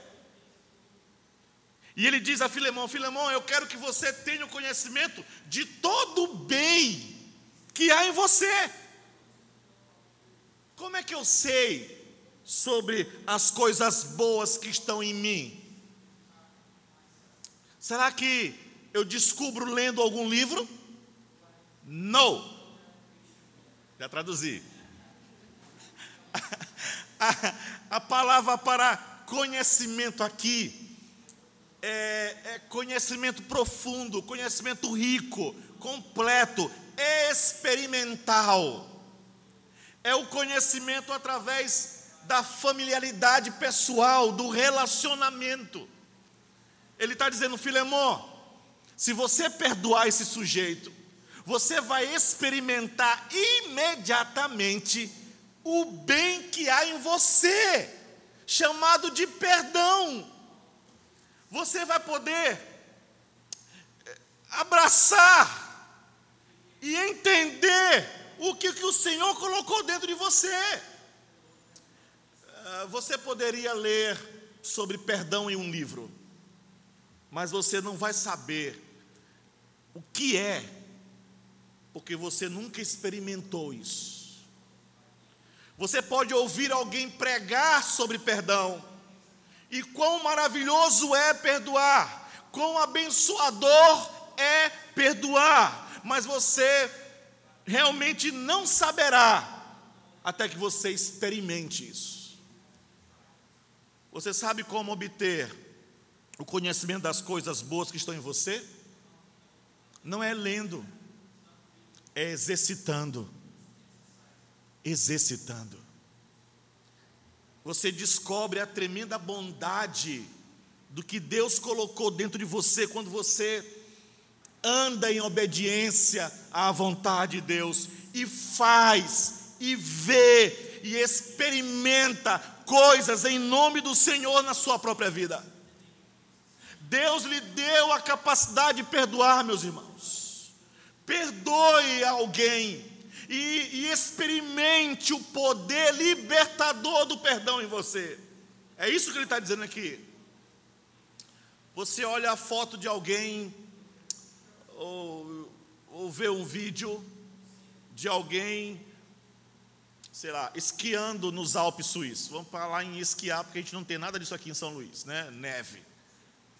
E ele diz a Filemão: Filemão, eu quero que você tenha o conhecimento de todo o bem que há em você. Como é que eu sei sobre as coisas boas que estão em mim? Será que eu descubro lendo algum livro? Não. Já traduzi a, a palavra para conhecimento aqui é, é conhecimento profundo, conhecimento rico, completo, experimental. É o conhecimento através da familiaridade pessoal, do relacionamento. Ele está dizendo, Filemão, se você perdoar esse sujeito, você vai experimentar imediatamente o bem que há em você, chamado de perdão. Você vai poder eh, abraçar e entender o que, que o Senhor colocou dentro de você. Ah, você poderia ler sobre perdão em um livro, mas você não vai saber o que é, porque você nunca experimentou isso. Você pode ouvir alguém pregar sobre perdão, e quão maravilhoso é perdoar, quão abençoador é perdoar, mas você realmente não saberá até que você experimente isso. Você sabe como obter o conhecimento das coisas boas que estão em você? Não é lendo, é exercitando. Exercitando. Você descobre a tremenda bondade do que Deus colocou dentro de você quando você anda em obediência à vontade de Deus e faz e vê e experimenta coisas em nome do Senhor na sua própria vida. Deus lhe deu a capacidade de perdoar, meus irmãos. Perdoe alguém e, e experimente o poder libertador do perdão em você. É isso que ele está dizendo aqui. Você olha a foto de alguém, ou, ou vê um vídeo de alguém, sei lá, esquiando nos Alpes suíços. Vamos falar em esquiar, porque a gente não tem nada disso aqui em São Luís, né? Neve.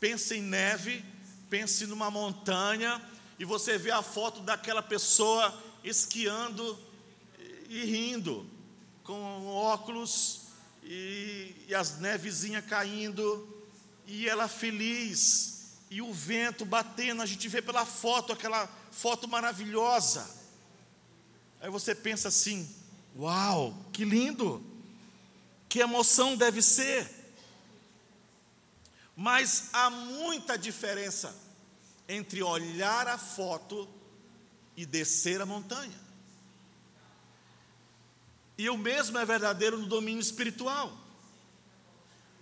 Pense em neve, pense numa montanha, e você vê a foto daquela pessoa esquiando e rindo, com óculos e, e as nevezinhas caindo, e ela feliz, e o vento batendo, a gente vê pela foto, aquela foto maravilhosa. Aí você pensa assim: uau, que lindo, que emoção deve ser. Mas há muita diferença entre olhar a foto e descer a montanha. E o mesmo é verdadeiro no domínio espiritual.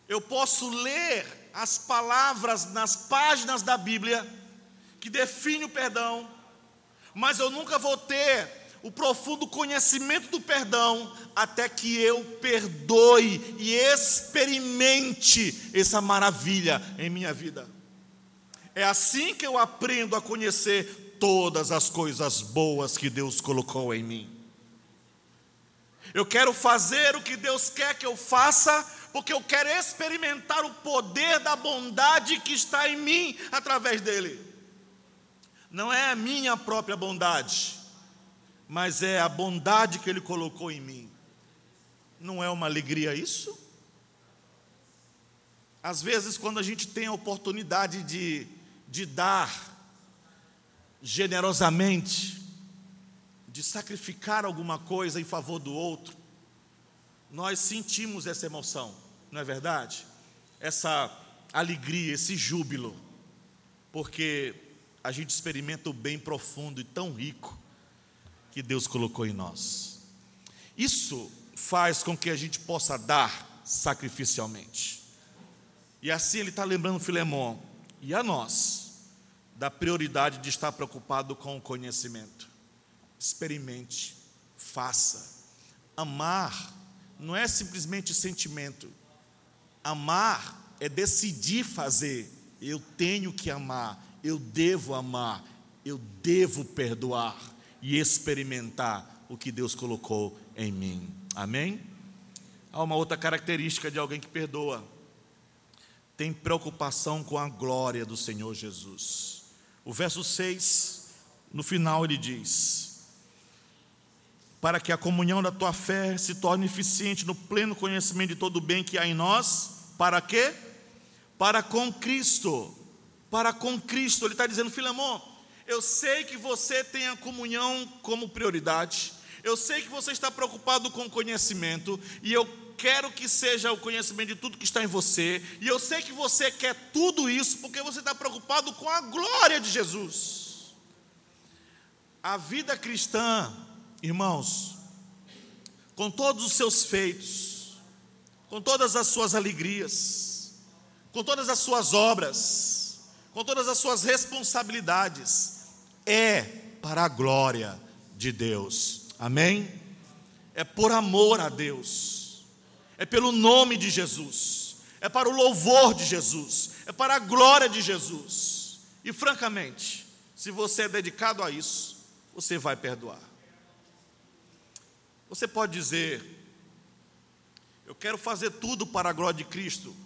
Eu posso ler as palavras nas páginas da Bíblia que define o perdão, mas eu nunca vou ter o profundo conhecimento do perdão até que eu perdoe e experimente essa maravilha em minha vida. É assim que eu aprendo a conhecer todas as coisas boas que Deus colocou em mim. Eu quero fazer o que Deus quer que eu faça, porque eu quero experimentar o poder da bondade que está em mim através dele. Não é a minha própria bondade, mas é a bondade que ele colocou em mim. Não é uma alegria isso? Às vezes, quando a gente tem a oportunidade de, de dar, generosamente, de sacrificar alguma coisa em favor do outro, nós sentimos essa emoção, não é verdade? Essa alegria, esse júbilo, porque a gente experimenta o bem profundo e tão rico que Deus colocou em nós. Isso faz com que a gente possa dar sacrificialmente. E assim ele está lembrando Filemão, e a nós, da prioridade de estar preocupado com o conhecimento. Experimente, faça. Amar não é simplesmente sentimento. Amar é decidir fazer. Eu tenho que amar, eu devo amar, eu devo perdoar e experimentar o que Deus colocou em mim. Amém? Há uma outra característica de alguém que perdoa. Tem preocupação com a glória do Senhor Jesus. O verso 6, no final, ele diz: Para que a comunhão da tua fé se torne eficiente no pleno conhecimento de todo o bem que há em nós, para quê? Para com Cristo. Para com Cristo. Ele está dizendo, Filemão, eu sei que você tem a comunhão como prioridade, eu sei que você está preocupado com conhecimento, e eu quero que seja o conhecimento de tudo que está em você, e eu sei que você quer tudo isso porque você está preocupado com a glória de Jesus. A vida cristã, irmãos, com todos os seus feitos, com todas as suas alegrias, com todas as suas obras, com todas as suas responsabilidades, é para a glória de Deus. Amém? É por amor a Deus, é pelo nome de Jesus, é para o louvor de Jesus, é para a glória de Jesus. E francamente, se você é dedicado a isso, você vai perdoar. Você pode dizer, eu quero fazer tudo para a glória de Cristo,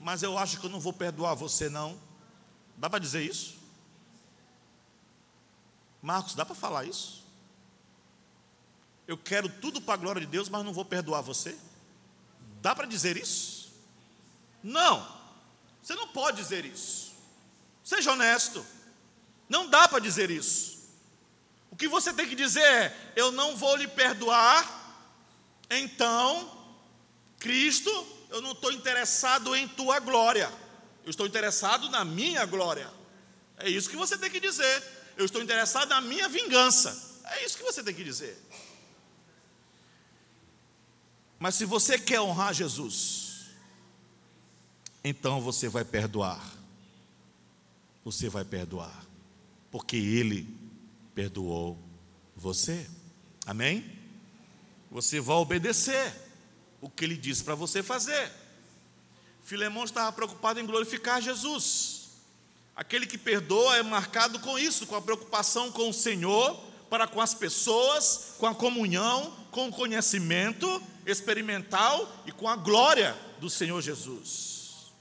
mas eu acho que eu não vou perdoar você, não. Dá para dizer isso? Marcos, dá para falar isso? Eu quero tudo para a glória de Deus, mas não vou perdoar você? Dá para dizer isso? Não, você não pode dizer isso. Seja honesto, não dá para dizer isso. O que você tem que dizer é: eu não vou lhe perdoar, então, Cristo, eu não estou interessado em tua glória, eu estou interessado na minha glória. É isso que você tem que dizer. Eu estou interessado na minha vingança. É isso que você tem que dizer. Mas se você quer honrar Jesus, então você vai perdoar. Você vai perdoar, porque Ele perdoou você. Amém? Você vai obedecer o que Ele disse para você fazer. Filemão estava preocupado em glorificar Jesus. Aquele que perdoa é marcado com isso, com a preocupação com o Senhor, para com as pessoas, com a comunhão, com o conhecimento experimental e com a glória do Senhor Jesus.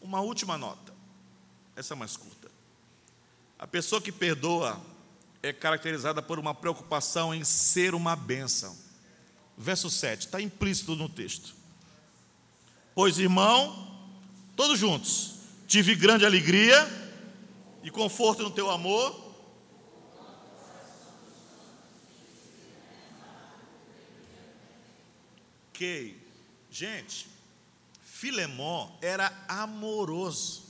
Uma última nota, essa é mais curta. A pessoa que perdoa é caracterizada por uma preocupação em ser uma bênção. Verso 7, está implícito no texto. Pois, irmão, todos juntos, tive grande alegria e conforto no teu amor Ok. Gente, Filemó era amoroso.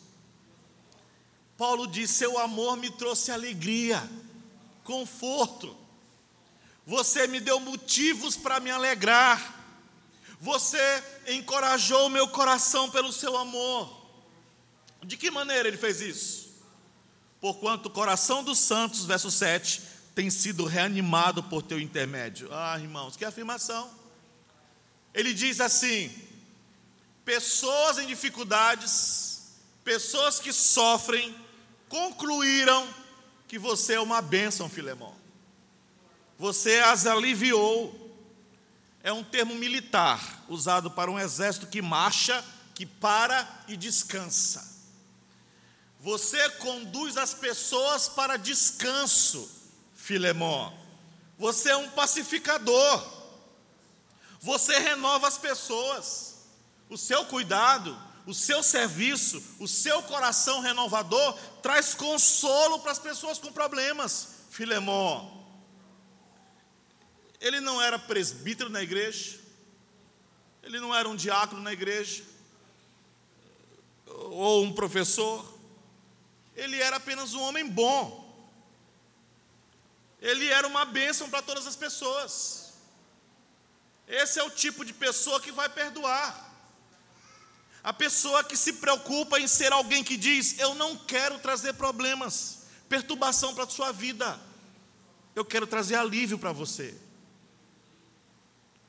Paulo diz: Seu amor me trouxe alegria, conforto. Você me deu motivos para me alegrar. Você encorajou o meu coração pelo seu amor. De que maneira ele fez isso? Porquanto o coração dos santos, verso 7, tem sido reanimado por teu intermédio. Ah, irmãos, que afirmação. Ele diz assim: pessoas em dificuldades, pessoas que sofrem, concluíram que você é uma bênção, Filemão. Você as aliviou. É um termo militar usado para um exército que marcha, que para e descansa. Você conduz as pessoas para descanso, Filemão. Você é um pacificador. Você renova as pessoas. O seu cuidado, o seu serviço, o seu coração renovador traz consolo para as pessoas com problemas. Filemão, ele não era presbítero na igreja, ele não era um diácono na igreja, ou um professor, ele era apenas um homem bom. Ele era uma bênção para todas as pessoas. Esse é o tipo de pessoa que vai perdoar. A pessoa que se preocupa em ser alguém que diz: Eu não quero trazer problemas, perturbação para a sua vida, eu quero trazer alívio para você.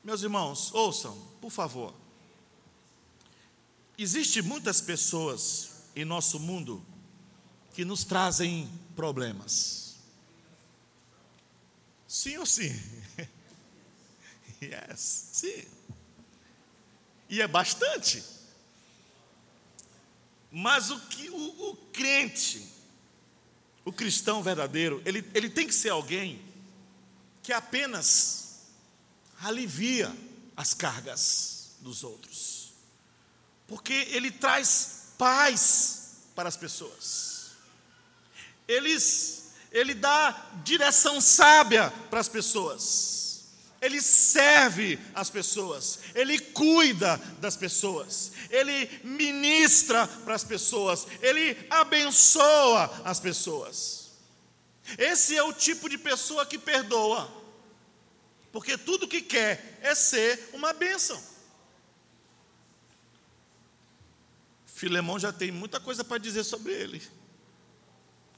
Meus irmãos, ouçam, por favor. Existem muitas pessoas em nosso mundo que nos trazem problemas. Sim ou sim? Yes, sim. E é bastante. Mas o que o, o crente, o cristão verdadeiro, ele, ele tem que ser alguém que apenas alivia as cargas dos outros, porque ele traz paz para as pessoas. Eles, ele dá direção sábia para as pessoas ele serve as pessoas, ele cuida das pessoas, ele ministra para as pessoas, ele abençoa as pessoas. Esse é o tipo de pessoa que perdoa, porque tudo que quer é ser uma bênção. Filemão já tem muita coisa para dizer sobre ele.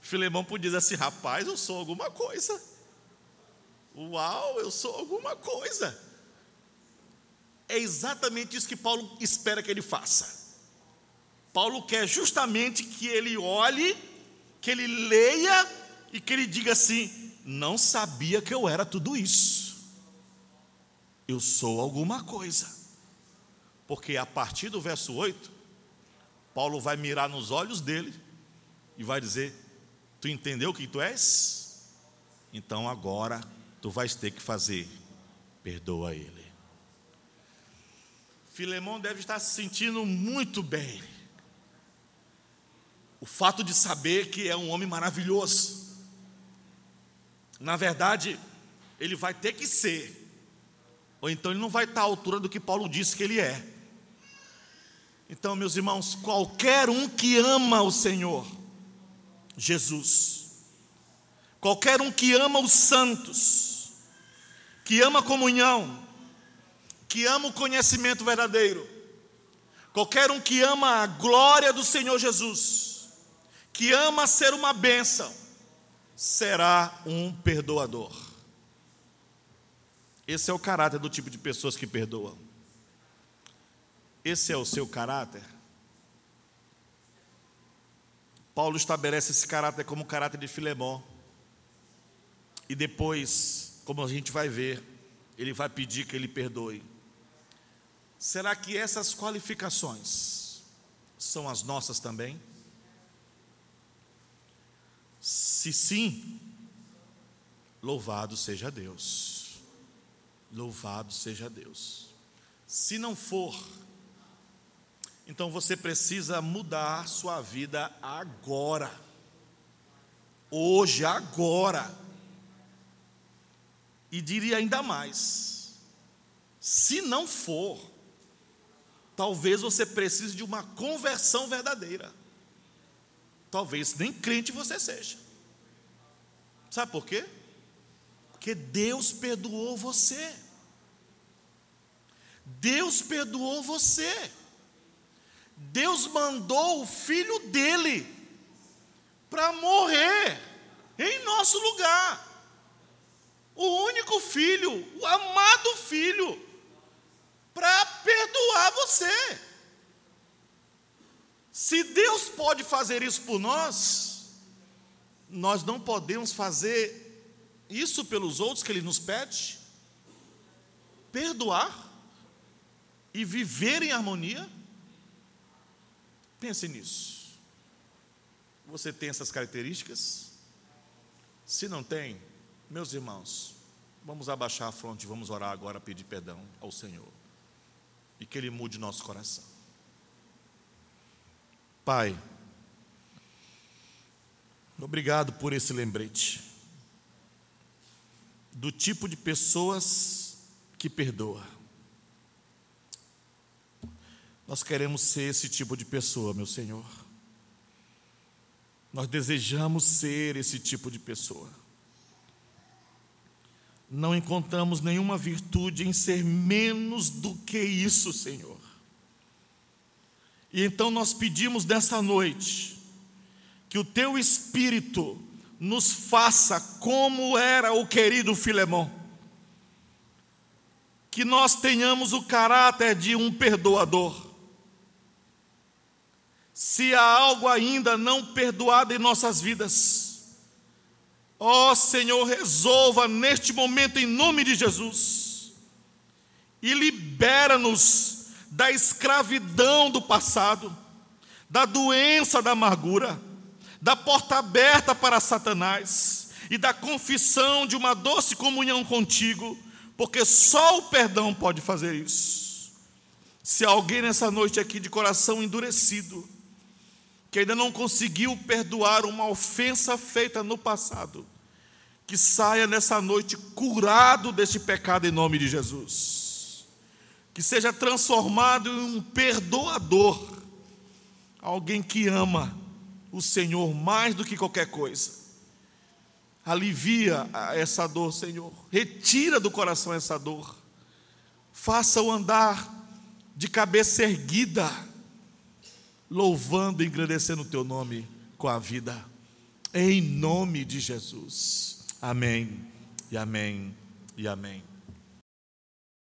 Filemão podia dizer assim: rapaz, eu sou alguma coisa. Uau, eu sou alguma coisa. É exatamente isso que Paulo espera que ele faça. Paulo quer justamente que ele olhe, que ele leia e que ele diga assim: não sabia que eu era tudo isso. Eu sou alguma coisa. Porque a partir do verso 8, Paulo vai mirar nos olhos dele e vai dizer: Tu entendeu o que tu és? Então agora tu vais ter que fazer. Perdoa ele. Filemão deve estar se sentindo muito bem. O fato de saber que é um homem maravilhoso. Na verdade, ele vai ter que ser, ou então ele não vai estar à altura do que Paulo disse que ele é. Então, meus irmãos, qualquer um que ama o Senhor, Jesus, qualquer um que ama os santos, que ama a comunhão, que ama o conhecimento verdadeiro, qualquer um que ama a glória do Senhor Jesus, que ama ser uma bênção, será um perdoador. Esse é o caráter do tipo de pessoas que perdoam. Esse é o seu caráter. Paulo estabelece esse caráter como o caráter de Filemão. E depois, como a gente vai ver, ele vai pedir que ele perdoe. Será que essas qualificações são as nossas também? Se sim, louvado seja Deus. Louvado seja Deus. Se não for, então você precisa mudar sua vida agora. Hoje, agora. E diria ainda mais: se não for, talvez você precise de uma conversão verdadeira. Talvez nem crente você seja. Sabe por quê? Porque Deus perdoou você. Deus perdoou você. Deus mandou o filho dele para morrer em nosso lugar. O único filho, o amado filho, para perdoar você. Se Deus pode fazer isso por nós, nós não podemos fazer isso pelos outros que Ele nos pede? Perdoar e viver em harmonia? Pense nisso. Você tem essas características? Se não tem, meus irmãos, vamos abaixar a fronte e vamos orar agora, pedir perdão ao Senhor. E que Ele mude nosso coração. Pai, obrigado por esse lembrete do tipo de pessoas que perdoa. Nós queremos ser esse tipo de pessoa, meu Senhor. Nós desejamos ser esse tipo de pessoa. Não encontramos nenhuma virtude em ser menos do que isso, Senhor. E então nós pedimos nessa noite que o teu espírito nos faça como era o querido Filemão. Que nós tenhamos o caráter de um perdoador. Se há algo ainda não perdoado em nossas vidas, ó Senhor, resolva neste momento em nome de Jesus e libera-nos da escravidão do passado, da doença da amargura, da porta aberta para Satanás e da confissão de uma doce comunhão contigo, porque só o perdão pode fazer isso. Se alguém nessa noite aqui de coração endurecido, que ainda não conseguiu perdoar uma ofensa feita no passado, que saia nessa noite curado deste pecado em nome de Jesus. Que seja transformado em um perdoador, alguém que ama o Senhor mais do que qualquer coisa. Alivia essa dor, Senhor, retira do coração essa dor, faça-o andar de cabeça erguida, louvando e engrandecendo o teu nome com a vida, em nome de Jesus. Amém e amém e amém.